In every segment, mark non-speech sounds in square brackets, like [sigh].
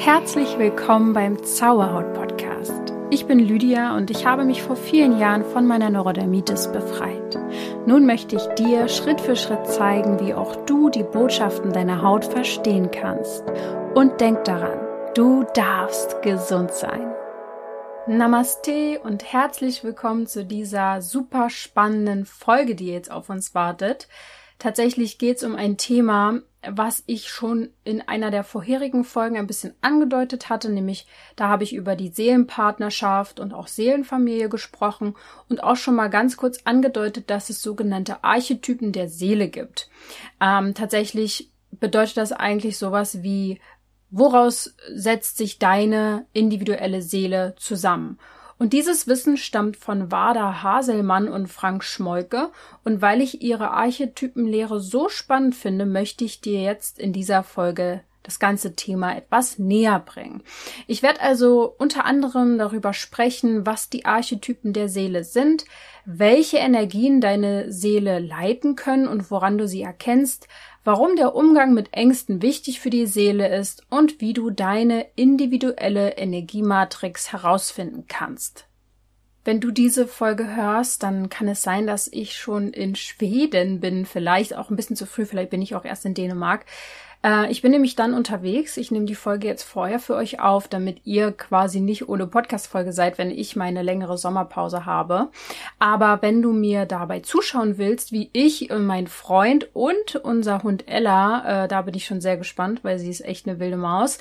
Herzlich willkommen beim Zauberhaut Podcast. Ich bin Lydia und ich habe mich vor vielen Jahren von meiner Neurodermitis befreit. Nun möchte ich dir Schritt für Schritt zeigen, wie auch du die Botschaften deiner Haut verstehen kannst. Und denk daran, du darfst gesund sein. Namaste und herzlich willkommen zu dieser super spannenden Folge, die jetzt auf uns wartet. Tatsächlich geht es um ein Thema, was ich schon in einer der vorherigen Folgen ein bisschen angedeutet hatte, nämlich da habe ich über die Seelenpartnerschaft und auch Seelenfamilie gesprochen und auch schon mal ganz kurz angedeutet, dass es sogenannte Archetypen der Seele gibt. Ähm, tatsächlich bedeutet das eigentlich sowas wie, woraus setzt sich deine individuelle Seele zusammen? Und dieses Wissen stammt von Wada Haselmann und Frank Schmolke. Und weil ich ihre Archetypenlehre so spannend finde, möchte ich dir jetzt in dieser Folge das ganze Thema etwas näher bringen. Ich werde also unter anderem darüber sprechen, was die Archetypen der Seele sind, welche Energien deine Seele leiten können und woran du sie erkennst, warum der Umgang mit Ängsten wichtig für die Seele ist und wie du deine individuelle Energiematrix herausfinden kannst. Wenn du diese Folge hörst, dann kann es sein, dass ich schon in Schweden bin, vielleicht auch ein bisschen zu früh, vielleicht bin ich auch erst in Dänemark. Äh, ich bin nämlich dann unterwegs. Ich nehme die Folge jetzt vorher für euch auf, damit ihr quasi nicht ohne Podcast-Folge seid, wenn ich meine längere Sommerpause habe. Aber wenn du mir dabei zuschauen willst, wie ich, mein Freund und unser Hund Ella, äh, da bin ich schon sehr gespannt, weil sie ist echt eine wilde Maus,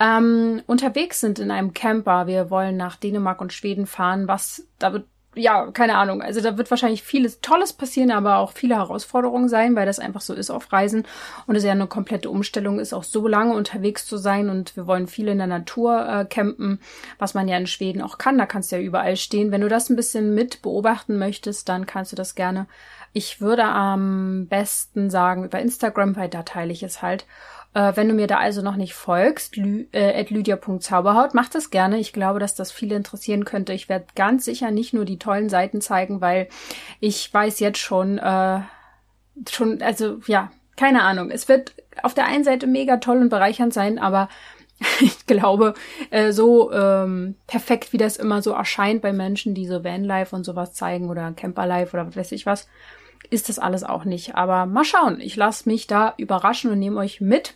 ähm, unterwegs sind in einem Camper. Wir wollen nach Dänemark und Schweden fahren, was da ja, keine Ahnung. Also da wird wahrscheinlich vieles Tolles passieren, aber auch viele Herausforderungen sein, weil das einfach so ist auf Reisen. Und es ja eine komplette Umstellung ist, auch so lange unterwegs zu sein. Und wir wollen viel in der Natur äh, campen, was man ja in Schweden auch kann. Da kannst du ja überall stehen. Wenn du das ein bisschen mit beobachten möchtest, dann kannst du das gerne. Ich würde am besten sagen über Instagram, weil da teile ich es halt. Äh, wenn du mir da also noch nicht folgst, lü äh, lydia.zauberhaut, mach das gerne. Ich glaube, dass das viele interessieren könnte. Ich werde ganz sicher nicht nur die tollen Seiten zeigen, weil ich weiß jetzt schon, äh, schon, also ja, keine Ahnung. Es wird auf der einen Seite mega toll und bereichernd sein, aber [laughs] ich glaube, äh, so ähm, perfekt, wie das immer so erscheint bei Menschen, die so Vanlife und sowas zeigen oder Camperlife oder was weiß ich was, ist das alles auch nicht. Aber mal schauen. Ich lasse mich da überraschen und nehme euch mit.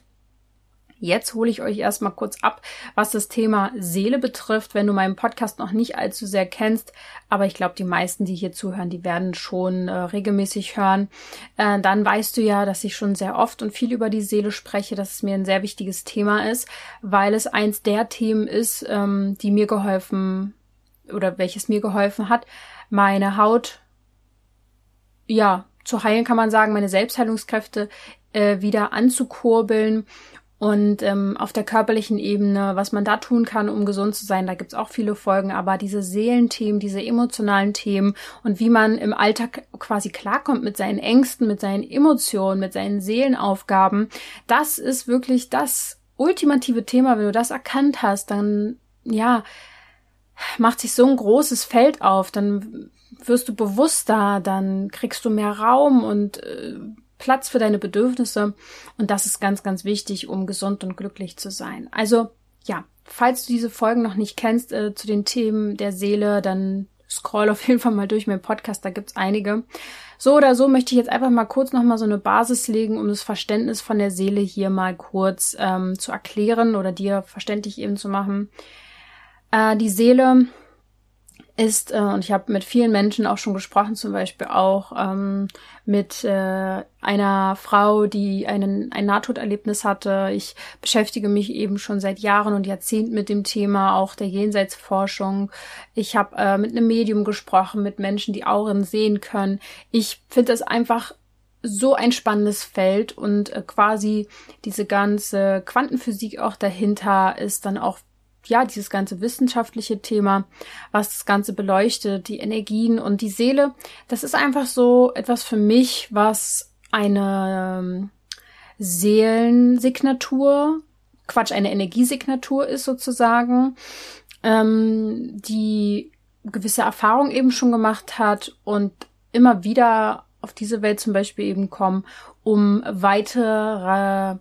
Jetzt hole ich euch erstmal kurz ab, was das Thema Seele betrifft, wenn du meinen Podcast noch nicht allzu sehr kennst. Aber ich glaube, die meisten, die hier zuhören, die werden schon äh, regelmäßig hören. Äh, dann weißt du ja, dass ich schon sehr oft und viel über die Seele spreche, dass es mir ein sehr wichtiges Thema ist, weil es eins der Themen ist, ähm, die mir geholfen oder welches mir geholfen hat, meine Haut, ja, zu heilen kann man sagen, meine Selbstheilungskräfte äh, wieder anzukurbeln und ähm, auf der körperlichen Ebene, was man da tun kann, um gesund zu sein, da gibt's auch viele Folgen, aber diese Seelenthemen, diese emotionalen Themen und wie man im Alltag quasi klarkommt mit seinen Ängsten, mit seinen Emotionen, mit seinen Seelenaufgaben, das ist wirklich das ultimative Thema. Wenn du das erkannt hast, dann ja, macht sich so ein großes Feld auf, dann wirst du bewusster, dann kriegst du mehr Raum und äh, Platz für deine Bedürfnisse und das ist ganz, ganz wichtig, um gesund und glücklich zu sein. Also ja, falls du diese Folgen noch nicht kennst äh, zu den Themen der Seele, dann scroll auf [laughs] jeden Fall mal durch meinen Podcast, da gibt's einige. So oder so möchte ich jetzt einfach mal kurz nochmal so eine Basis legen, um das Verständnis von der Seele hier mal kurz ähm, zu erklären oder dir verständlich eben zu machen. Äh, die Seele ist, äh, und ich habe mit vielen Menschen auch schon gesprochen, zum Beispiel auch ähm, mit äh, einer Frau, die einen, ein Nahtoderlebnis hatte. Ich beschäftige mich eben schon seit Jahren und Jahrzehnten mit dem Thema auch der Jenseitsforschung. Ich habe äh, mit einem Medium gesprochen, mit Menschen, die Auren sehen können. Ich finde das einfach so ein spannendes Feld und äh, quasi diese ganze Quantenphysik auch dahinter ist dann auch ja, dieses ganze wissenschaftliche Thema, was das Ganze beleuchtet, die Energien und die Seele, das ist einfach so etwas für mich, was eine ähm, Seelensignatur, Quatsch, eine Energiesignatur ist sozusagen, ähm, die gewisse Erfahrung eben schon gemacht hat und immer wieder auf diese Welt zum Beispiel eben kommen, um weitere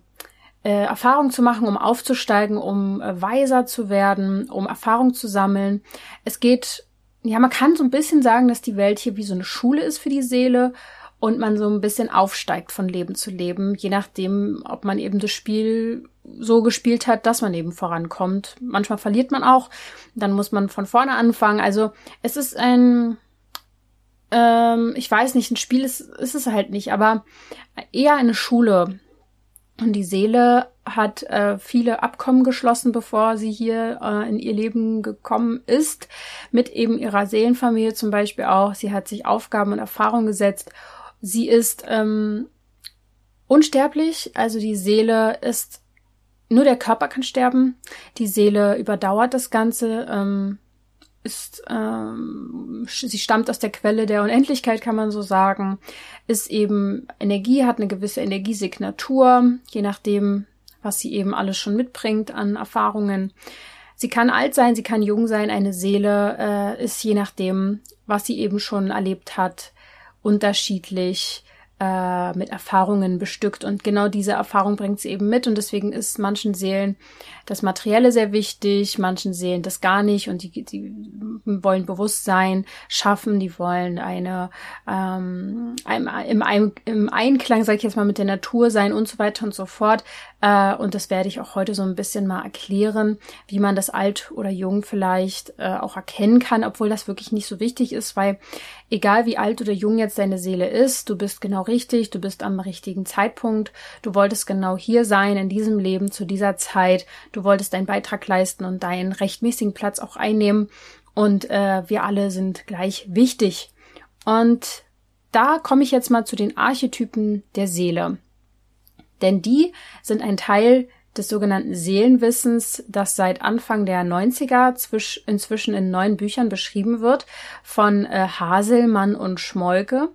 äh, Erfahrung zu machen, um aufzusteigen, um äh, weiser zu werden, um Erfahrung zu sammeln. Es geht, ja, man kann so ein bisschen sagen, dass die Welt hier wie so eine Schule ist für die Seele und man so ein bisschen aufsteigt von Leben zu Leben, je nachdem, ob man eben das Spiel so gespielt hat, dass man eben vorankommt. Manchmal verliert man auch, dann muss man von vorne anfangen. Also es ist ein, ähm, ich weiß nicht, ein Spiel ist, ist es halt nicht, aber eher eine Schule. Und die Seele hat äh, viele Abkommen geschlossen, bevor sie hier äh, in ihr Leben gekommen ist, mit eben ihrer Seelenfamilie zum Beispiel auch. Sie hat sich Aufgaben und Erfahrungen gesetzt. Sie ist ähm, unsterblich, also die Seele ist nur der Körper kann sterben. Die Seele überdauert das Ganze. Ähm, ist, ähm, sie stammt aus der Quelle der Unendlichkeit, kann man so sagen. Ist eben Energie, hat eine gewisse Energiesignatur, je nachdem, was sie eben alles schon mitbringt an Erfahrungen. Sie kann alt sein, sie kann jung sein. Eine Seele äh, ist je nachdem, was sie eben schon erlebt hat, unterschiedlich äh, mit Erfahrungen bestückt und genau diese Erfahrung bringt sie eben mit und deswegen ist manchen Seelen das Materielle sehr wichtig, manchen Seelen das gar nicht und die, die wollen Bewusstsein schaffen, die wollen eine ähm, im, im, im Einklang, sage ich jetzt mal, mit der Natur sein und so weiter und so fort. Äh, und das werde ich auch heute so ein bisschen mal erklären, wie man das alt oder jung vielleicht äh, auch erkennen kann, obwohl das wirklich nicht so wichtig ist, weil egal wie alt oder jung jetzt deine Seele ist, du bist genau richtig, du bist am richtigen Zeitpunkt, du wolltest genau hier sein in diesem Leben zu dieser Zeit, du wolltest deinen Beitrag leisten und deinen rechtmäßigen Platz auch einnehmen und äh, wir alle sind gleich wichtig. Und da komme ich jetzt mal zu den Archetypen der Seele. Denn die sind ein Teil des sogenannten Seelenwissens, das seit Anfang der 90er zwisch, inzwischen in neun Büchern beschrieben wird von äh, Haselmann und Schmolke.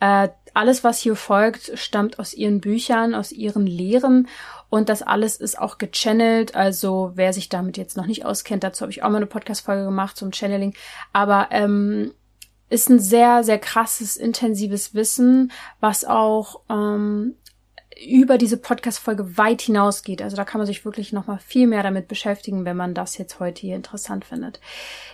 Äh, alles, was hier folgt, stammt aus ihren Büchern, aus ihren Lehren und das alles ist auch gechannelt. Also wer sich damit jetzt noch nicht auskennt, dazu habe ich auch mal eine Podcast-Folge gemacht zum Channeling. Aber ähm, ist ein sehr, sehr krasses, intensives Wissen, was auch ähm, über diese Podcast-Folge weit hinausgeht. Also da kann man sich wirklich nochmal viel mehr damit beschäftigen, wenn man das jetzt heute hier interessant findet.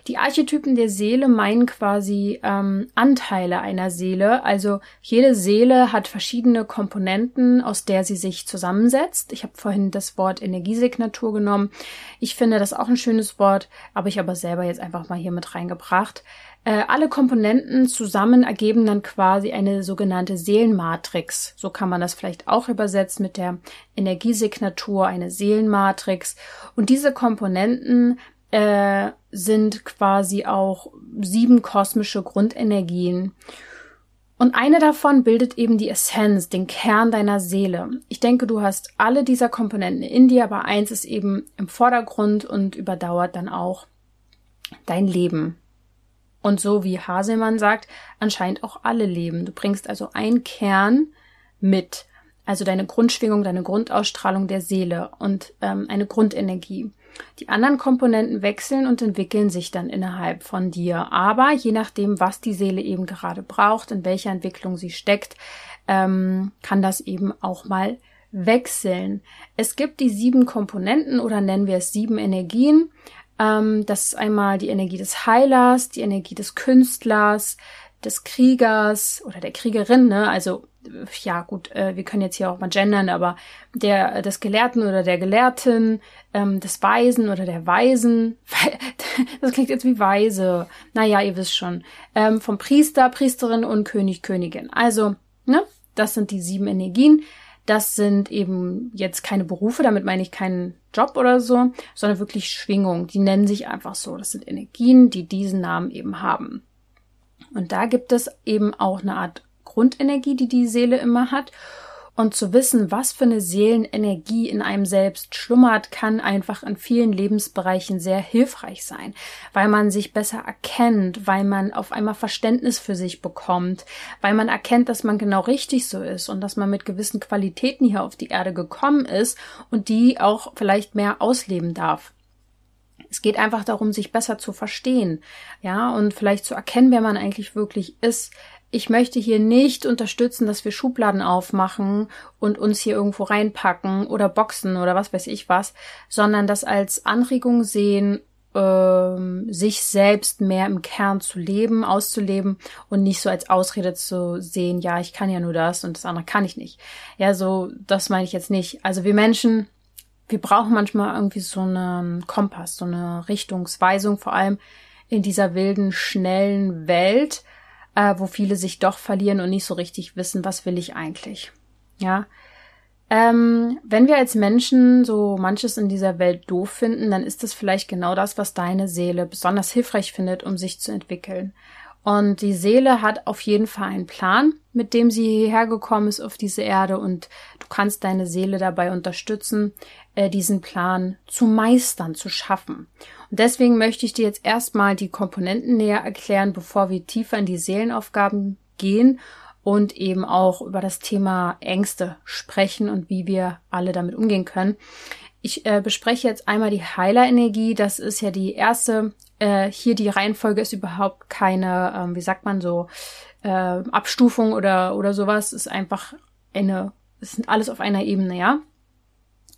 Die Archetypen der Seele meinen quasi ähm, Anteile einer Seele. Also jede Seele hat verschiedene Komponenten, aus der sie sich zusammensetzt. Ich habe vorhin das Wort Energiesignatur genommen. Ich finde das auch ein schönes Wort, habe ich aber selber jetzt einfach mal hier mit reingebracht. Äh, alle Komponenten zusammen ergeben dann quasi eine sogenannte Seelenmatrix. So kann man das vielleicht auch übersetzen mit der Energiesignatur, eine Seelenmatrix. Und diese Komponenten äh, sind quasi auch sieben kosmische Grundenergien. Und eine davon bildet eben die Essenz, den Kern deiner Seele. Ich denke, du hast alle dieser Komponenten in dir, aber eins ist eben im Vordergrund und überdauert dann auch dein Leben. Und so wie Haselmann sagt, anscheinend auch alle leben. Du bringst also einen Kern mit, also deine Grundschwingung, deine Grundausstrahlung der Seele und ähm, eine Grundenergie. Die anderen Komponenten wechseln und entwickeln sich dann innerhalb von dir. Aber je nachdem, was die Seele eben gerade braucht, in welcher Entwicklung sie steckt, ähm, kann das eben auch mal wechseln. Es gibt die sieben Komponenten oder nennen wir es sieben Energien. Ähm, das ist einmal die Energie des Heilers, die Energie des Künstlers, des Kriegers oder der Kriegerin, ne? Also ja gut, äh, wir können jetzt hier auch mal gendern, aber der des Gelehrten oder der Gelehrten, ähm, des Weisen oder der Weisen, [laughs] das klingt jetzt wie Weise. Naja, ihr wisst schon. Ähm, vom Priester, Priesterin und König, Königin. Also, ne? Das sind die sieben Energien. Das sind eben jetzt keine Berufe, damit meine ich keinen Job oder so, sondern wirklich Schwingung. Die nennen sich einfach so. Das sind Energien, die diesen Namen eben haben. Und da gibt es eben auch eine Art Grundenergie, die die Seele immer hat. Und zu wissen, was für eine Seelenenergie in einem selbst schlummert, kann einfach in vielen Lebensbereichen sehr hilfreich sein, weil man sich besser erkennt, weil man auf einmal Verständnis für sich bekommt, weil man erkennt, dass man genau richtig so ist und dass man mit gewissen Qualitäten hier auf die Erde gekommen ist und die auch vielleicht mehr ausleben darf. Es geht einfach darum, sich besser zu verstehen, ja, und vielleicht zu erkennen, wer man eigentlich wirklich ist, ich möchte hier nicht unterstützen, dass wir Schubladen aufmachen und uns hier irgendwo reinpacken oder boxen oder was weiß ich was, sondern das als Anregung sehen, ähm, sich selbst mehr im Kern zu leben, auszuleben und nicht so als Ausrede zu sehen, ja, ich kann ja nur das und das andere kann ich nicht. Ja, so, das meine ich jetzt nicht. Also wir Menschen, wir brauchen manchmal irgendwie so einen Kompass, so eine Richtungsweisung, vor allem in dieser wilden, schnellen Welt, äh, wo viele sich doch verlieren und nicht so richtig wissen, was will ich eigentlich. Ja. Ähm, wenn wir als Menschen so manches in dieser Welt doof finden, dann ist das vielleicht genau das, was deine Seele besonders hilfreich findet, um sich zu entwickeln. Und die Seele hat auf jeden Fall einen Plan, mit dem sie hierher gekommen ist auf diese Erde und du kannst deine Seele dabei unterstützen, äh, diesen Plan zu meistern, zu schaffen. Und deswegen möchte ich dir jetzt erstmal die Komponenten näher erklären, bevor wir tiefer in die Seelenaufgaben gehen und eben auch über das Thema Ängste sprechen und wie wir alle damit umgehen können. Ich äh, bespreche jetzt einmal die Heilerenergie. Das ist ja die erste. Äh, hier die Reihenfolge ist überhaupt keine, ähm, wie sagt man so, äh, Abstufung oder oder sowas. Ist einfach eine, es sind alles auf einer Ebene, ja.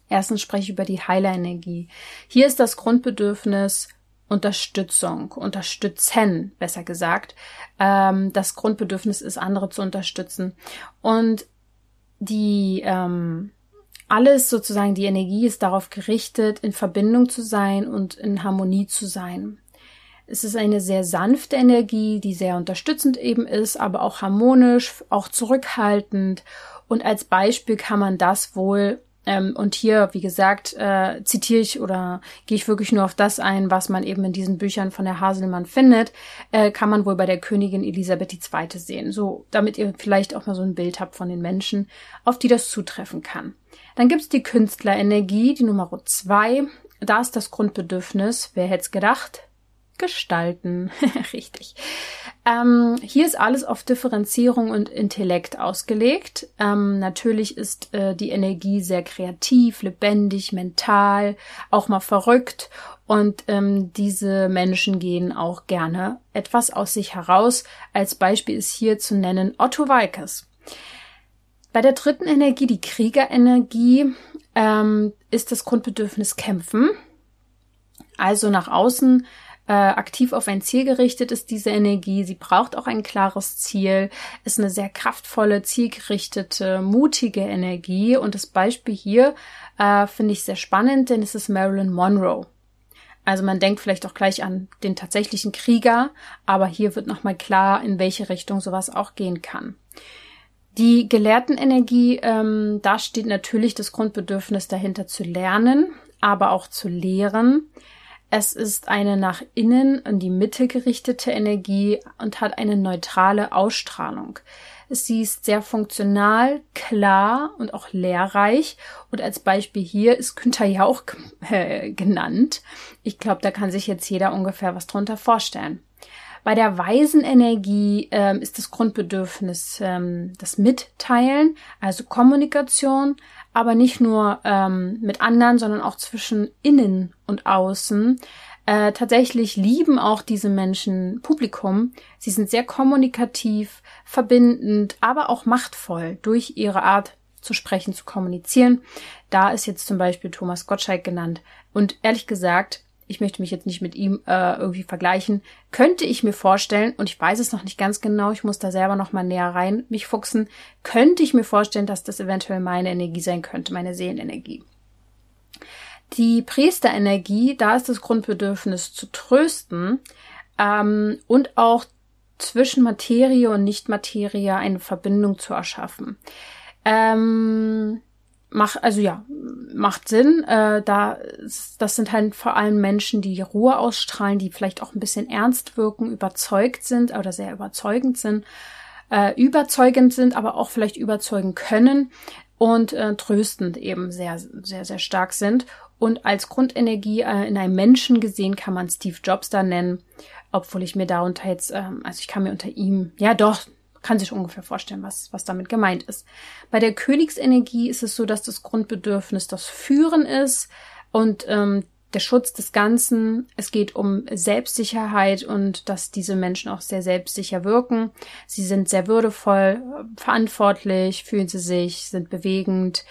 Erstens spreche ich über die Heilerenergie. Hier ist das Grundbedürfnis Unterstützung, unterstützen, besser gesagt. Ähm, das Grundbedürfnis ist, andere zu unterstützen. Und die ähm, alles sozusagen, die Energie ist darauf gerichtet, in Verbindung zu sein und in Harmonie zu sein. Es ist eine sehr sanfte Energie, die sehr unterstützend eben ist, aber auch harmonisch, auch zurückhaltend. Und als Beispiel kann man das wohl ähm, und hier, wie gesagt, äh, zitiere ich oder gehe ich wirklich nur auf das ein, was man eben in diesen Büchern von der Haselmann findet, äh, kann man wohl bei der Königin Elisabeth II. sehen. So, damit ihr vielleicht auch mal so ein Bild habt von den Menschen, auf die das zutreffen kann. Dann gibt's die Künstlerenergie, die Nummer zwei. Da ist das Grundbedürfnis, wer hätte es gedacht? Gestalten. [laughs] Richtig. Ähm, hier ist alles auf Differenzierung und Intellekt ausgelegt. Ähm, natürlich ist äh, die Energie sehr kreativ, lebendig, mental, auch mal verrückt. Und ähm, diese Menschen gehen auch gerne etwas aus sich heraus. Als Beispiel ist hier zu nennen Otto Walkes. Bei der dritten Energie, die Kriegerenergie, ähm, ist das Grundbedürfnis Kämpfen. Also nach außen äh, aktiv auf ein Ziel gerichtet ist diese Energie. Sie braucht auch ein klares Ziel, ist eine sehr kraftvolle, zielgerichtete, mutige Energie. Und das Beispiel hier äh, finde ich sehr spannend, denn es ist Marilyn Monroe. Also man denkt vielleicht auch gleich an den tatsächlichen Krieger, aber hier wird nochmal klar, in welche Richtung sowas auch gehen kann. Die Gelehrtenenergie, ähm, da steht natürlich das Grundbedürfnis dahinter zu lernen, aber auch zu lehren. Es ist eine nach innen in die Mitte gerichtete Energie und hat eine neutrale Ausstrahlung. Sie ist sehr funktional, klar und auch lehrreich. Und als Beispiel hier ist Günther Jauch äh, genannt. Ich glaube, da kann sich jetzt jeder ungefähr was drunter vorstellen. Bei der weisen Energie ähm, ist das Grundbedürfnis ähm, das Mitteilen, also Kommunikation, aber nicht nur ähm, mit anderen, sondern auch zwischen innen und außen. Äh, tatsächlich lieben auch diese Menschen Publikum. Sie sind sehr kommunikativ, verbindend, aber auch machtvoll durch ihre Art zu sprechen, zu kommunizieren. Da ist jetzt zum Beispiel Thomas Gottschalk genannt. Und ehrlich gesagt, ich möchte mich jetzt nicht mit ihm äh, irgendwie vergleichen, könnte ich mir vorstellen, und ich weiß es noch nicht ganz genau, ich muss da selber noch mal näher rein mich fuchsen, könnte ich mir vorstellen, dass das eventuell meine Energie sein könnte, meine Seelenenergie. Die Priesterenergie, da ist das Grundbedürfnis zu trösten ähm, und auch zwischen Materie und Nichtmaterie eine Verbindung zu erschaffen. Ähm, macht, also ja, macht Sinn. Äh, da, das sind halt vor allem Menschen, die Ruhe ausstrahlen, die vielleicht auch ein bisschen ernst wirken, überzeugt sind oder sehr überzeugend sind, äh, überzeugend sind, aber auch vielleicht überzeugen können und äh, tröstend eben sehr, sehr, sehr stark sind. Und als Grundenergie äh, in einem Menschen gesehen kann man Steve Jobs da nennen, obwohl ich mir darunter jetzt, ähm, also ich kann mir unter ihm, ja doch, kann sich ungefähr vorstellen, was, was damit gemeint ist. Bei der Königsenergie ist es so, dass das Grundbedürfnis das Führen ist und ähm, der Schutz des Ganzen. Es geht um Selbstsicherheit und dass diese Menschen auch sehr selbstsicher wirken. Sie sind sehr würdevoll, verantwortlich, fühlen sie sich, sind bewegend.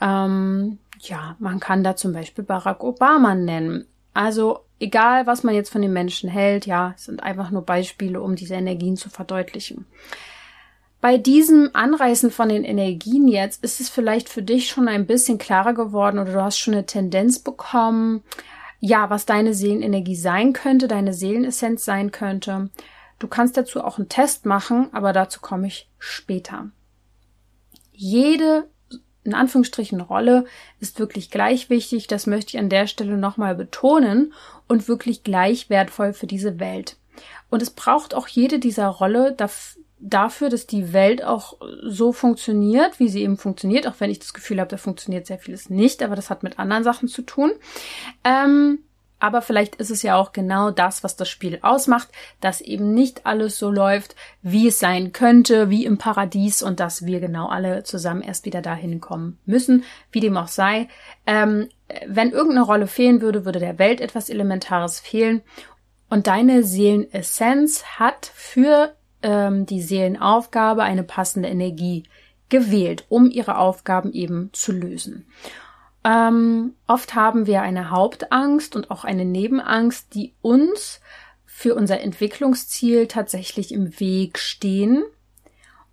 Ähm, ja, man kann da zum Beispiel Barack Obama nennen. Also egal, was man jetzt von den Menschen hält, ja, sind einfach nur Beispiele, um diese Energien zu verdeutlichen. Bei diesem Anreißen von den Energien jetzt ist es vielleicht für dich schon ein bisschen klarer geworden oder du hast schon eine Tendenz bekommen, ja, was deine Seelenenergie sein könnte, deine Seelenessenz sein könnte. Du kannst dazu auch einen Test machen, aber dazu komme ich später. Jede in Anführungsstrichen Rolle ist wirklich gleich wichtig, das möchte ich an der Stelle nochmal betonen und wirklich gleich wertvoll für diese Welt. Und es braucht auch jede dieser Rolle dafür, dass die Welt auch so funktioniert, wie sie eben funktioniert, auch wenn ich das Gefühl habe, da funktioniert sehr vieles nicht, aber das hat mit anderen Sachen zu tun. Ähm, aber vielleicht ist es ja auch genau das, was das Spiel ausmacht, dass eben nicht alles so läuft, wie es sein könnte, wie im Paradies und dass wir genau alle zusammen erst wieder dahin kommen müssen, wie dem auch sei. Ähm, wenn irgendeine Rolle fehlen würde, würde der Welt etwas Elementares fehlen. Und deine Seelenessenz hat für ähm, die Seelenaufgabe eine passende Energie gewählt, um ihre Aufgaben eben zu lösen. Ähm, oft haben wir eine Hauptangst und auch eine Nebenangst, die uns für unser Entwicklungsziel tatsächlich im Weg stehen.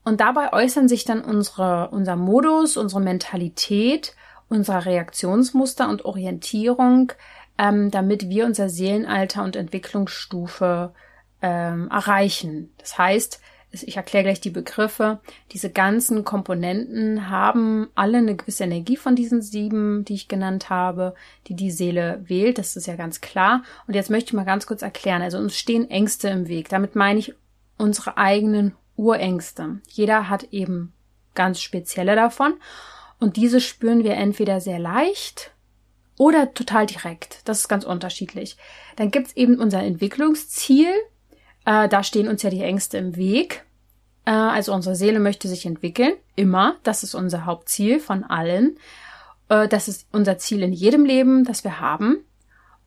Und dabei äußern sich dann unsere, unser Modus, unsere Mentalität, unser Reaktionsmuster und Orientierung, ähm, damit wir unser Seelenalter und Entwicklungsstufe ähm, erreichen. Das heißt, ich erkläre gleich die Begriffe. Diese ganzen Komponenten haben alle eine gewisse Energie von diesen sieben, die ich genannt habe, die die Seele wählt. Das ist ja ganz klar. Und jetzt möchte ich mal ganz kurz erklären. Also uns stehen Ängste im Weg. Damit meine ich unsere eigenen Urängste. Jeder hat eben ganz spezielle davon. Und diese spüren wir entweder sehr leicht oder total direkt. Das ist ganz unterschiedlich. Dann gibt's eben unser Entwicklungsziel, äh, da stehen uns ja die Ängste im Weg. Äh, also unsere Seele möchte sich entwickeln, immer. Das ist unser Hauptziel von allen. Äh, das ist unser Ziel in jedem Leben, das wir haben.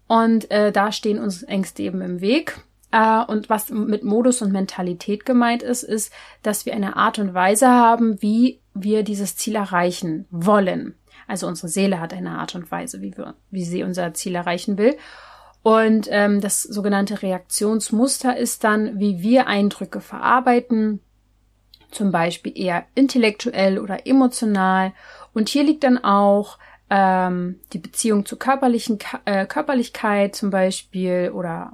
Und äh, da stehen uns Ängste eben im Weg. Und was mit Modus und Mentalität gemeint ist, ist, dass wir eine Art und Weise haben, wie wir dieses Ziel erreichen wollen. Also unsere Seele hat eine Art und Weise, wie, wir, wie sie unser Ziel erreichen will. Und ähm, das sogenannte Reaktionsmuster ist dann, wie wir Eindrücke verarbeiten, zum Beispiel eher intellektuell oder emotional. Und hier liegt dann auch ähm, die Beziehung zur körperlichen äh, Körperlichkeit zum Beispiel oder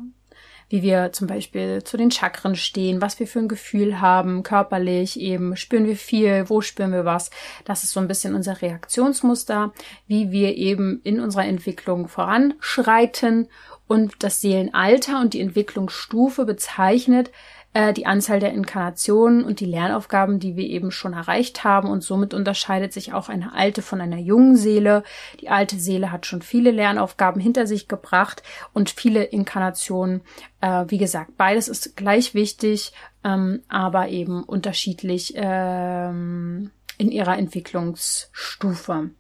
wie wir zum Beispiel zu den Chakren stehen, was wir für ein Gefühl haben, körperlich eben, spüren wir viel, wo spüren wir was. Das ist so ein bisschen unser Reaktionsmuster, wie wir eben in unserer Entwicklung voranschreiten und das Seelenalter und die Entwicklungsstufe bezeichnet äh, die Anzahl der Inkarnationen und die Lernaufgaben, die wir eben schon erreicht haben und somit unterscheidet sich auch eine alte von einer jungen Seele. Die alte Seele hat schon viele Lernaufgaben hinter sich gebracht und viele Inkarnationen. Äh, wie gesagt, beides ist gleich wichtig, ähm, aber eben unterschiedlich ähm, in ihrer Entwicklungsstufe.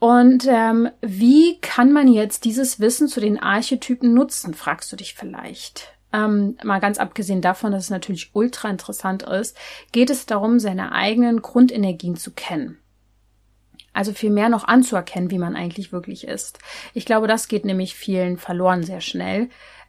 Und ähm, wie kann man jetzt dieses Wissen zu den Archetypen nutzen, fragst du dich vielleicht. Ähm, mal ganz abgesehen davon, dass es natürlich ultra interessant ist, geht es darum, seine eigenen Grundenergien zu kennen. Also viel mehr noch anzuerkennen, wie man eigentlich wirklich ist. Ich glaube, das geht nämlich vielen verloren sehr schnell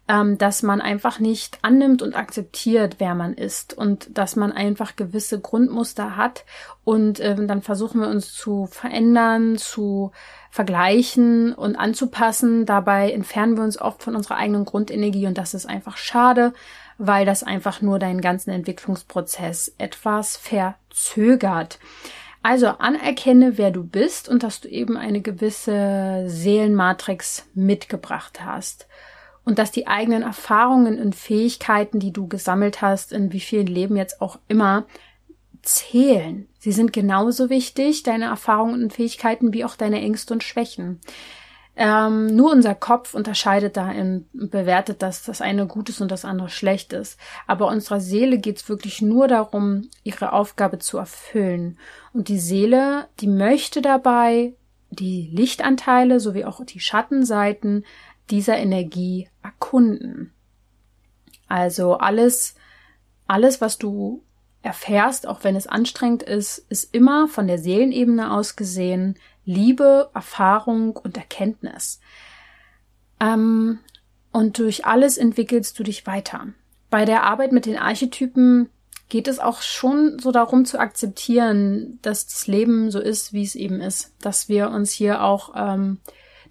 ähm, dass man einfach nicht annimmt und akzeptiert, wer man ist und dass man einfach gewisse Grundmuster hat und ähm, dann versuchen wir uns zu verändern, zu vergleichen und anzupassen. Dabei entfernen wir uns oft von unserer eigenen Grundenergie und das ist einfach schade, weil das einfach nur deinen ganzen Entwicklungsprozess etwas verzögert. Also anerkenne, wer du bist und dass du eben eine gewisse Seelenmatrix mitgebracht hast und dass die eigenen Erfahrungen und Fähigkeiten, die du gesammelt hast, in wie vielen Leben jetzt auch immer, zählen. Sie sind genauso wichtig, deine Erfahrungen und Fähigkeiten, wie auch deine Ängste und Schwächen. Ähm, nur unser Kopf unterscheidet da und bewertet, dass das eine gut ist und das andere schlecht ist. Aber unserer Seele geht es wirklich nur darum, ihre Aufgabe zu erfüllen. Und die Seele, die möchte dabei die Lichtanteile sowie auch die Schattenseiten dieser Energie erkunden. Also alles, alles, was du erfährst, auch wenn es anstrengend ist, ist immer von der Seelenebene aus gesehen Liebe, Erfahrung und Erkenntnis. Ähm, und durch alles entwickelst du dich weiter. Bei der Arbeit mit den Archetypen geht es auch schon so darum zu akzeptieren, dass das Leben so ist, wie es eben ist. Dass wir uns hier auch ähm,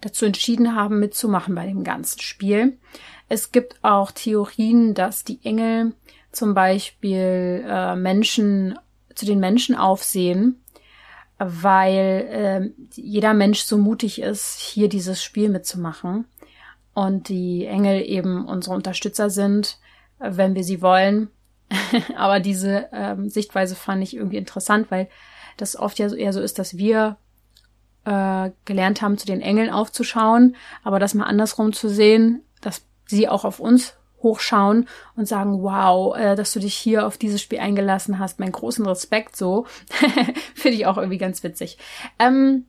dazu entschieden haben, mitzumachen bei dem ganzen Spiel. Es gibt auch Theorien, dass die Engel zum Beispiel äh, Menschen zu den Menschen aufsehen, weil äh, jeder Mensch so mutig ist, hier dieses Spiel mitzumachen und die Engel eben unsere Unterstützer sind, wenn wir sie wollen. [laughs] Aber diese ähm, Sichtweise fand ich irgendwie interessant, weil das oft ja eher so ist, dass wir äh, gelernt haben, zu den Engeln aufzuschauen, aber das mal andersrum zu sehen, dass sie auch auf uns hochschauen und sagen, wow, äh, dass du dich hier auf dieses Spiel eingelassen hast, meinen großen Respekt so. [laughs] Finde ich auch irgendwie ganz witzig. Ähm,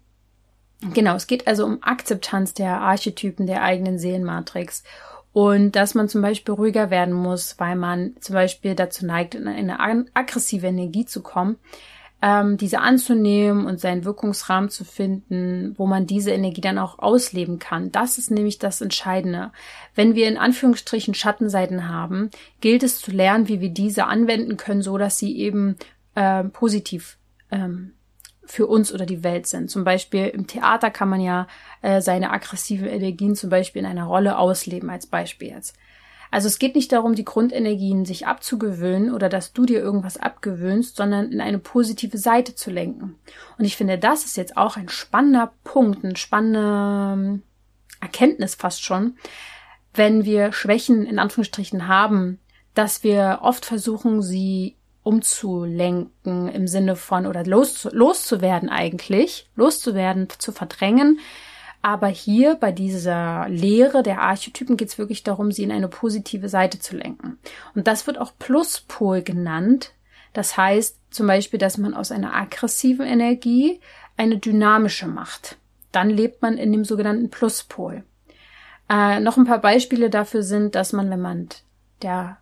genau, es geht also um Akzeptanz der Archetypen der eigenen Seelenmatrix und dass man zum Beispiel ruhiger werden muss, weil man zum Beispiel dazu neigt, in eine aggressive Energie zu kommen ähm, diese anzunehmen und seinen Wirkungsrahmen zu finden, wo man diese Energie dann auch ausleben kann. Das ist nämlich das Entscheidende. Wenn wir in Anführungsstrichen Schattenseiten haben, gilt es zu lernen, wie wir diese anwenden können, so dass sie eben äh, positiv ähm, für uns oder die Welt sind. Zum Beispiel im Theater kann man ja äh, seine aggressiven Energien zum Beispiel in einer Rolle ausleben, als Beispiel jetzt. Also es geht nicht darum, die Grundenergien sich abzugewöhnen oder dass du dir irgendwas abgewöhnst, sondern in eine positive Seite zu lenken. Und ich finde, das ist jetzt auch ein spannender Punkt, eine spannende ähm, Erkenntnis fast schon, wenn wir Schwächen in Anführungsstrichen haben, dass wir oft versuchen, sie umzulenken im Sinne von oder los, loszuwerden eigentlich, loszuwerden, zu verdrängen, aber hier bei dieser Lehre der Archetypen geht es wirklich darum, sie in eine positive Seite zu lenken. Und das wird auch Pluspol genannt. Das heißt zum Beispiel, dass man aus einer aggressiven Energie eine dynamische macht. Dann lebt man in dem sogenannten Pluspol. Äh, noch ein paar Beispiele dafür sind, dass man, wenn man der,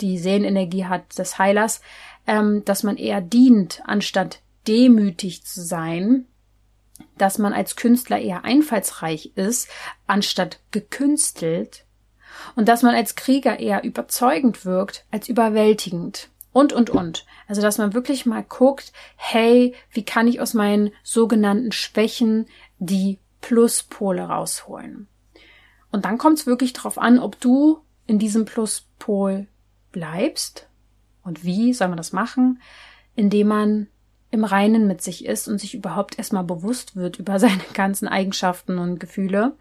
die Seelenenergie hat des Heilers, ähm, dass man eher dient, anstatt demütig zu sein dass man als Künstler eher einfallsreich ist, anstatt gekünstelt, und dass man als Krieger eher überzeugend wirkt als überwältigend. Und, und, und. Also, dass man wirklich mal guckt, hey, wie kann ich aus meinen sogenannten Schwächen die Pluspole rausholen? Und dann kommt es wirklich darauf an, ob du in diesem Pluspol bleibst. Und wie soll man das machen? Indem man im Reinen mit sich ist und sich überhaupt erstmal bewusst wird über [laughs] seine ganzen Eigenschaften und Gefühle.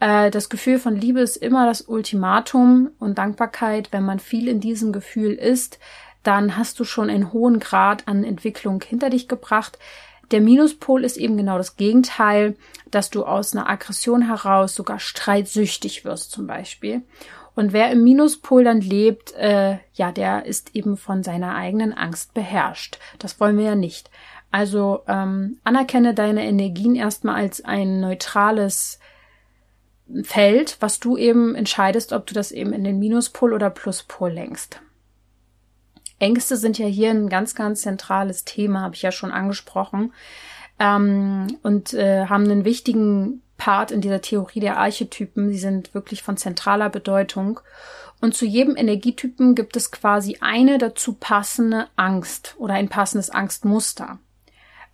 Äh, das Gefühl von Liebe ist immer das Ultimatum und Dankbarkeit. Wenn man viel in diesem Gefühl ist, dann hast du schon einen hohen Grad an Entwicklung hinter dich gebracht. Der Minuspol ist eben genau das Gegenteil, dass du aus einer Aggression heraus sogar streitsüchtig wirst zum Beispiel. Und wer im Minuspol dann lebt, äh, ja, der ist eben von seiner eigenen Angst beherrscht. Das wollen wir ja nicht. Also ähm, anerkenne deine Energien erstmal als ein neutrales Feld, was du eben entscheidest, ob du das eben in den Minuspol oder Pluspol lenkst. Ängste sind ja hier ein ganz, ganz zentrales Thema, habe ich ja schon angesprochen, ähm, und äh, haben einen wichtigen Part in dieser Theorie der Archetypen. Sie sind wirklich von zentraler Bedeutung. Und zu jedem Energietypen gibt es quasi eine dazu passende Angst oder ein passendes Angstmuster.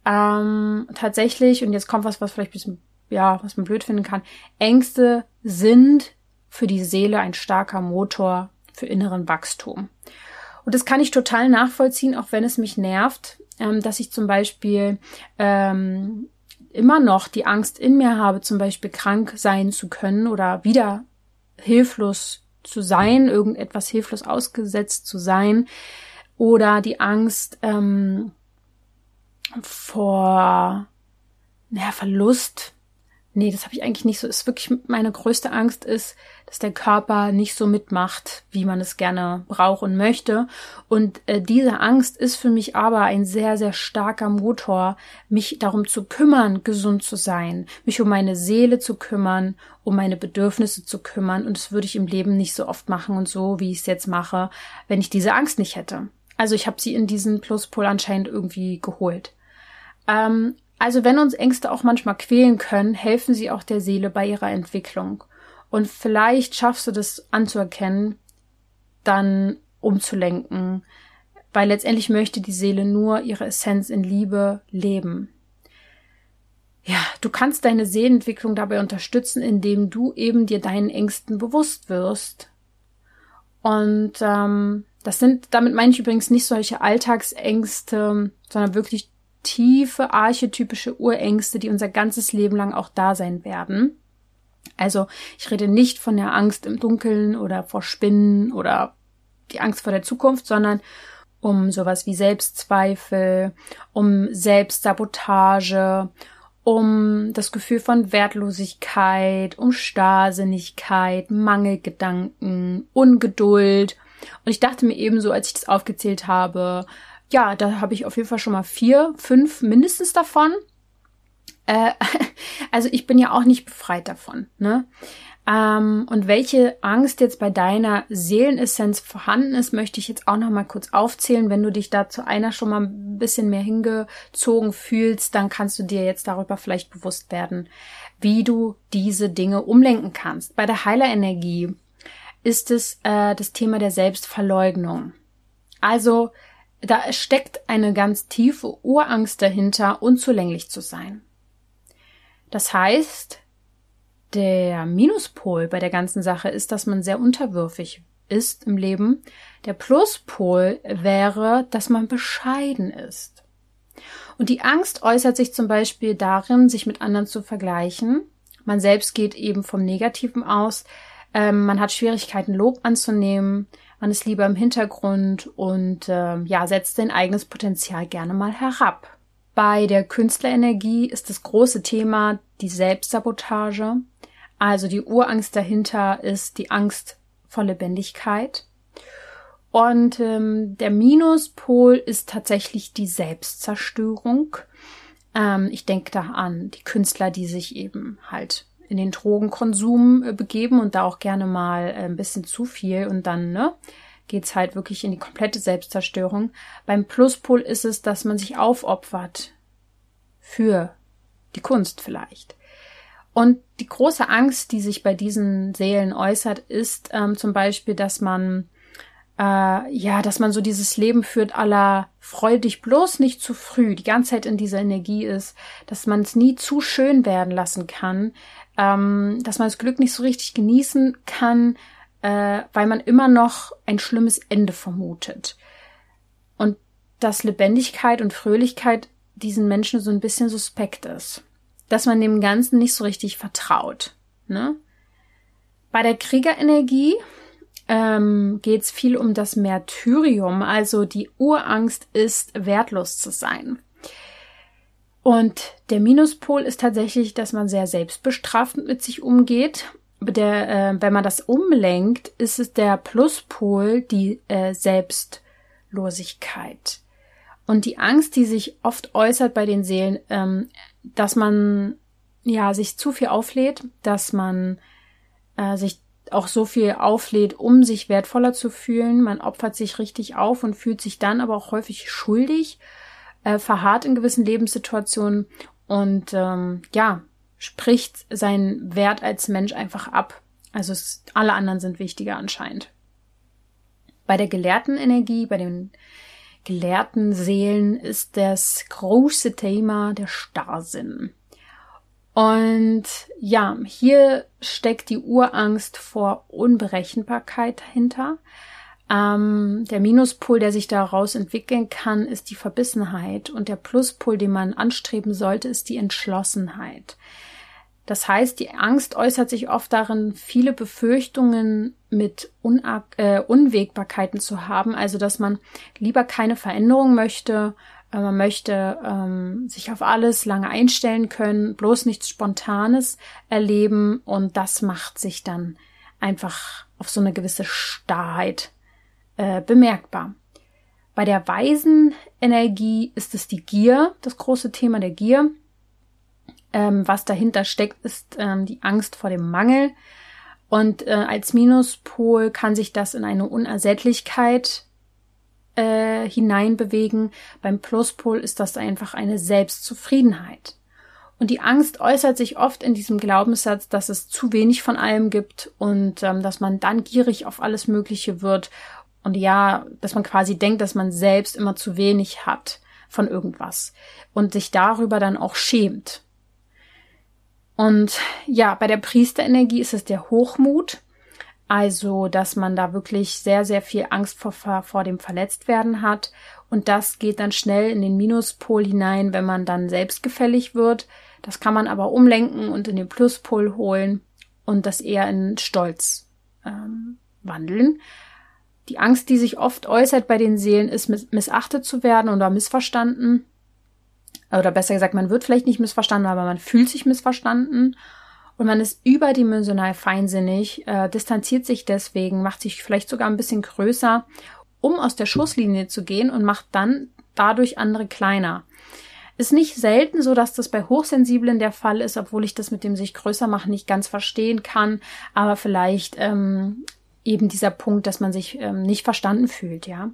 Ähm, tatsächlich, und jetzt kommt was, was vielleicht ein bisschen, ja, was man blöd finden kann. Ängste sind für die Seele ein starker Motor für inneren Wachstum. Und das kann ich total nachvollziehen, auch wenn es mich nervt, ähm, dass ich zum Beispiel ähm, immer noch die Angst in mir habe, zum Beispiel krank sein zu können oder wieder hilflos zu sein, irgendetwas hilflos ausgesetzt zu sein oder die Angst ähm, vor naja, Verlust, nee, das habe ich eigentlich nicht so. Ist wirklich meine größte Angst ist, dass der Körper nicht so mitmacht, wie man es gerne braucht und möchte. Und äh, diese Angst ist für mich aber ein sehr, sehr starker Motor, mich darum zu kümmern, gesund zu sein, mich um meine Seele zu kümmern, um meine Bedürfnisse zu kümmern. Und das würde ich im Leben nicht so oft machen und so, wie ich es jetzt mache, wenn ich diese Angst nicht hätte. Also ich habe sie in diesen Pluspol anscheinend irgendwie geholt. Ähm, also wenn uns Ängste auch manchmal quälen können, helfen sie auch der Seele bei ihrer Entwicklung. Und vielleicht schaffst du das anzuerkennen, dann umzulenken, weil letztendlich möchte die Seele nur ihre Essenz in Liebe leben. Ja, du kannst deine Seelenentwicklung dabei unterstützen, indem du eben dir deinen Ängsten bewusst wirst. Und ähm, das sind, damit meine ich übrigens nicht solche Alltagsängste, sondern wirklich tiefe archetypische Urängste, die unser ganzes Leben lang auch da sein werden. Also ich rede nicht von der Angst im Dunkeln oder vor Spinnen oder die Angst vor der Zukunft, sondern um sowas wie Selbstzweifel, um Selbstsabotage, um das Gefühl von Wertlosigkeit, um Starrsinnigkeit, Mangelgedanken, Ungeduld. Und ich dachte mir ebenso, als ich das aufgezählt habe, ja, da habe ich auf jeden Fall schon mal vier, fünf mindestens davon. Äh, [laughs] also ich bin ja auch nicht befreit davon. Ne? Ähm, und welche Angst jetzt bei deiner Seelenessenz vorhanden ist, möchte ich jetzt auch noch mal kurz aufzählen. Wenn du dich da zu einer schon mal ein bisschen mehr hingezogen fühlst, dann kannst du dir jetzt darüber vielleicht bewusst werden, wie du diese Dinge umlenken kannst. Bei der Heilerenergie ist es äh, das Thema der Selbstverleugnung. Also da steckt eine ganz tiefe Urangst dahinter, unzulänglich zu sein. Das heißt, der Minuspol bei der ganzen Sache ist, dass man sehr unterwürfig ist im Leben. Der Pluspol wäre, dass man bescheiden ist. Und die Angst äußert sich zum Beispiel darin, sich mit anderen zu vergleichen. Man selbst geht eben vom Negativen aus. Ähm, man hat Schwierigkeiten, Lob anzunehmen. Man ist lieber im Hintergrund und äh, ja, setzt sein eigenes Potenzial gerne mal herab. Bei der Künstlerenergie ist das große Thema die Selbstsabotage. Also die Urangst dahinter ist die Angst vor Lebendigkeit. Und ähm, der Minuspol ist tatsächlich die Selbstzerstörung. Ähm, ich denke da an die Künstler, die sich eben halt in den Drogenkonsum äh, begeben und da auch gerne mal äh, ein bisschen zu viel und dann ne, geht's halt wirklich in die komplette Selbstzerstörung. Beim Pluspol ist es, dass man sich aufopfert für die Kunst vielleicht. Und die große Angst, die sich bei diesen Seelen äußert, ist ähm, zum Beispiel, dass man äh, ja, dass man so dieses Leben führt aller freu dich bloß nicht zu früh, die ganze Zeit in dieser Energie ist, dass man es nie zu schön werden lassen kann, ähm, dass man das Glück nicht so richtig genießen kann, äh, weil man immer noch ein schlimmes Ende vermutet. Und dass Lebendigkeit und Fröhlichkeit diesen Menschen so ein bisschen suspekt ist. Dass man dem Ganzen nicht so richtig vertraut. Ne? Bei der Kriegerenergie ähm, geht es viel um das Märtyrium, also die Urangst ist, wertlos zu sein. Und der Minuspol ist tatsächlich, dass man sehr selbstbestrafend mit sich umgeht. Der, äh, wenn man das umlenkt, ist es der Pluspol, die äh, Selbstlosigkeit. Und die Angst, die sich oft äußert bei den Seelen, ähm, dass man ja sich zu viel auflädt, dass man äh, sich auch so viel auflädt, um sich wertvoller zu fühlen. Man opfert sich richtig auf und fühlt sich dann aber auch häufig schuldig äh, verharrt in gewissen Lebenssituationen und ähm, ja, spricht seinen Wert als Mensch einfach ab. Also es, alle anderen sind wichtiger anscheinend. Bei der gelehrten Energie, bei den gelehrten Seelen ist das große Thema der Starrsinn. Und ja, hier steckt die Urangst vor Unberechenbarkeit dahinter. Ähm, der Minuspol, der sich daraus entwickeln kann, ist die Verbissenheit. Und der Pluspol, den man anstreben sollte, ist die Entschlossenheit. Das heißt, die Angst äußert sich oft darin, viele Befürchtungen mit Una äh, Unwägbarkeiten zu haben, also dass man lieber keine Veränderung möchte, Äh, man möchte ähm, sich auf alles lange einstellen können, bloß nichts Spontanes erleben. Und das macht sich dann einfach auf so eine gewisse Starrheit äh, bemerkbar. Bei der weisen Energie ist es die Gier, das große Thema der Gier. Ähm, was dahinter steckt, ist ähm, die Angst vor dem Mangel. Und äh, als Minuspol kann sich das in eine Unersättlichkeit äh, hineinbewegen. Beim Pluspol ist das einfach eine Selbstzufriedenheit. Und die Angst äußert sich oft in diesem Glaubenssatz, dass es zu wenig von allem gibt und ähm, dass man dann gierig auf alles Mögliche wird. Und ja, dass man quasi denkt, dass man selbst immer zu wenig hat von irgendwas und sich darüber dann auch schämt. Und ja, bei der Priesterenergie ist es der Hochmut. Also, dass man da wirklich sehr, sehr viel Angst vor, vor dem Verletztwerden hat. Und das geht dann schnell in den Minuspol hinein, wenn man dann selbstgefällig wird. Das kann man aber umlenken und in den Pluspol holen und das eher in Stolz ähm, wandeln. Die Angst, die sich oft äußert bei den Seelen, ist missachtet zu werden oder missverstanden. Oder besser gesagt, man wird vielleicht nicht missverstanden, aber man fühlt sich missverstanden und man ist überdimensional feinsinnig, äh, distanziert sich deswegen, macht sich vielleicht sogar ein bisschen größer, um aus der Schusslinie zu gehen und macht dann dadurch andere kleiner. Ist nicht selten so, dass das bei Hochsensiblen der Fall ist, obwohl ich das mit dem sich größer machen nicht ganz verstehen kann, aber vielleicht ähm, eben dieser Punkt, dass man sich ähm, nicht verstanden fühlt, ja.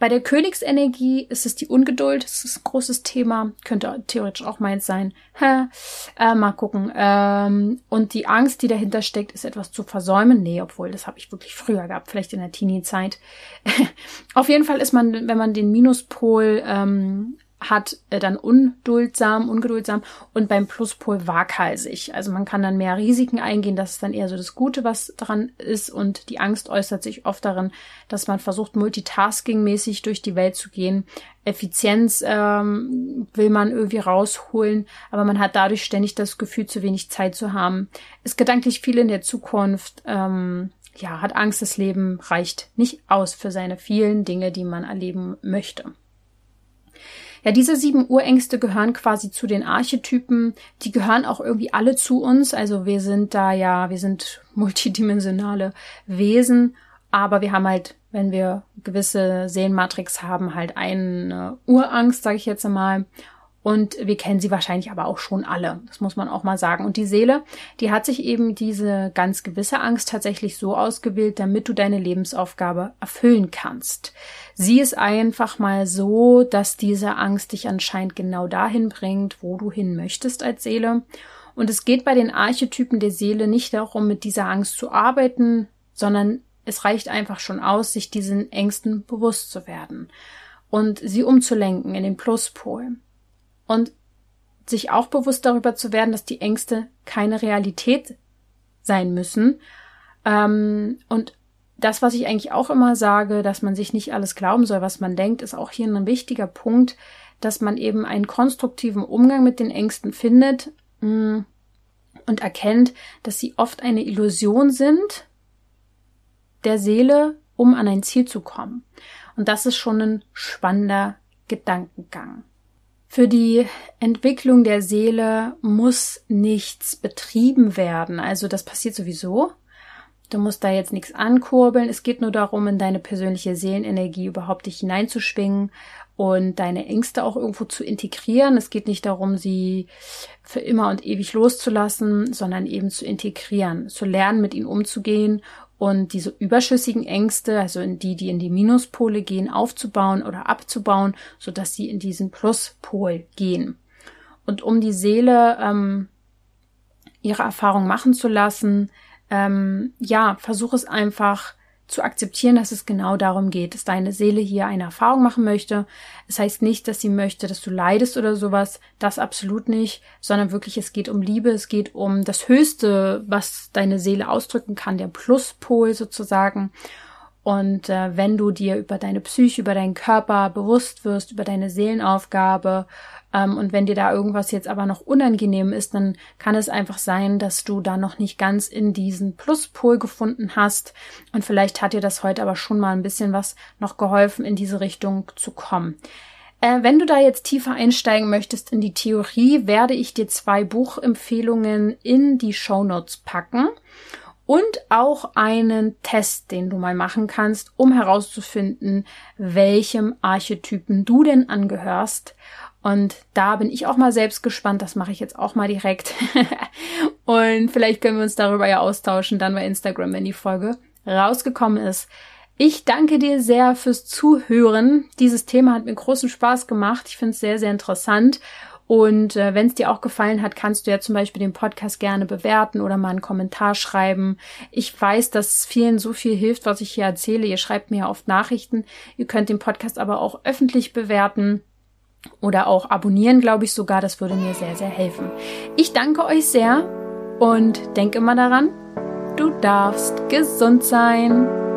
Bei der Königsenergie ist es die Ungeduld, das ist ein großes Thema, könnte theoretisch auch meins sein. Hä? Äh, mal gucken. Ähm, und die Angst, die dahinter steckt, ist etwas zu versäumen. Nee, obwohl, das habe ich wirklich früher gehabt, vielleicht in der Teenie-Zeit. [laughs] Auf jeden Fall ist man, wenn man den Minuspol ähm, hat äh, dann unduldsam, ungeduldsam und beim Pluspol waghalsig. Also man kann dann mehr Risiken eingehen, das ist dann eher so das Gute, was dran ist und die Angst äußert sich oft darin, dass man versucht, multitasking-mäßig durch die Welt zu gehen. Effizienz ähm, will man irgendwie rausholen, aber man hat dadurch ständig das Gefühl, zu wenig Zeit zu haben. Ist gedanklich viel in der Zukunft. Ähm, ja, hat Angst, das Leben reicht nicht aus für seine vielen Dinge, die man erleben möchte. Ja, diese sieben Urängste gehören quasi zu den Archetypen. Die gehören auch irgendwie alle zu uns. Also wir sind da ja, wir sind [laughs] multidimensionale Wesen. Aber wir haben halt, wenn wir gewisse Seelenmatrix haben, halt eine Urangst, sage ich jetzt einmal. Und wir kennen sie wahrscheinlich aber auch schon alle. Das muss man auch mal sagen. Und die Seele, die hat sich eben diese ganz gewisse Angst tatsächlich so ausgewählt, damit du deine Lebensaufgabe erfüllen kannst. Sie ist einfach mal so, dass diese Angst dich anscheinend genau dahin bringt, wo du hin möchtest als Seele. Und es geht bei den Archetypen der Seele nicht darum, mit dieser Angst zu arbeiten, sondern es reicht einfach schon aus, sich diesen Ängsten bewusst zu werden und sie umzulenken in den Pluspol und sich auch bewusst darüber zu werden, dass die Ängste keine Realität sein müssen. Ähm, und das, was ich eigentlich auch immer sage, dass man sich nicht alles glauben soll, was man denkt, ist auch hier ein wichtiger Punkt, dass man eben einen konstruktiven Umgang mit den Ängsten findet mm, und erkennt, dass sie oft eine Illusion sind der Seele, um an ein Ziel zu kommen. Und das ist schon ein spannender Gedankengang. Für die Entwicklung der Seele muss nichts betrieben werden. Also das passiert sowieso. Du musst da jetzt nichts ankurbeln. Es geht nur darum, in deine persönliche Seelenenergie überhaupt dich hineinzuschwingen und deine Ängste auch irgendwo zu integrieren. Es geht nicht darum, sie für immer und ewig loszulassen, sondern eben zu integrieren, zu lernen, mit ihnen umzugehen und diese überschüssigen Ängste, also in die, die in die Minuspole gehen, aufzubauen oder abzubauen, so dass sie in diesen Pluspol gehen. Und um die Seele ähm, ihre Erfahrung machen zu lassen, ähm, ja, versuch es einfach zu akzeptieren, dass es genau darum geht, dass deine Seele hier eine Erfahrung machen möchte. Es das heißt nicht, dass sie möchte, dass du leidest oder sowas. Das absolut nicht, sondern wirklich, es geht um Liebe, es geht um das Höchste, was deine Seele ausdrücken kann, der Pluspol sozusagen. Und äh, wenn du dir über deine Psyche, über deinen Körper bewusst wirst, über deine Seelenaufgabe, ähm, und wenn dir da irgendwas jetzt aber noch unangenehm ist, dann kann es einfach sein, dass du da noch nicht ganz in diesen Pluspol gefunden hast. Und vielleicht hat dir das heute aber schon mal ein bisschen was noch geholfen, in diese Richtung zu kommen. Äh, wenn du da jetzt tiefer einsteigen möchtest in die Theorie, werde ich dir zwei Buchempfehlungen in die Show Notes packen und auch einen Test, den du mal machen kannst, um herauszufinden, welchem Archetypen du denn angehörst. Und da bin ich auch mal selbst gespannt. Das mache ich jetzt auch mal direkt. [laughs] und vielleicht können wir uns darüber ja austauschen, dann bei Instagram, wenn die Folge rausgekommen ist. Ich danke dir sehr fürs Zuhören. Dieses Thema hat mir großen Spaß gemacht. Ich finde es sehr, sehr interessant. Und äh, wenn es dir auch gefallen hat, kannst du ja zum Beispiel den Podcast gerne bewerten oder mal einen Kommentar schreiben. Ich weiß, dass vielen so viel hilft, was ich hier erzähle. Ihr schreibt mir ja oft Nachrichten. Ihr könnt den Podcast aber auch öffentlich bewerten oder auch abonnieren, glaube ich sogar. Das würde mir sehr, sehr helfen. Ich danke euch sehr und denke immer daran, du darfst gesund sein.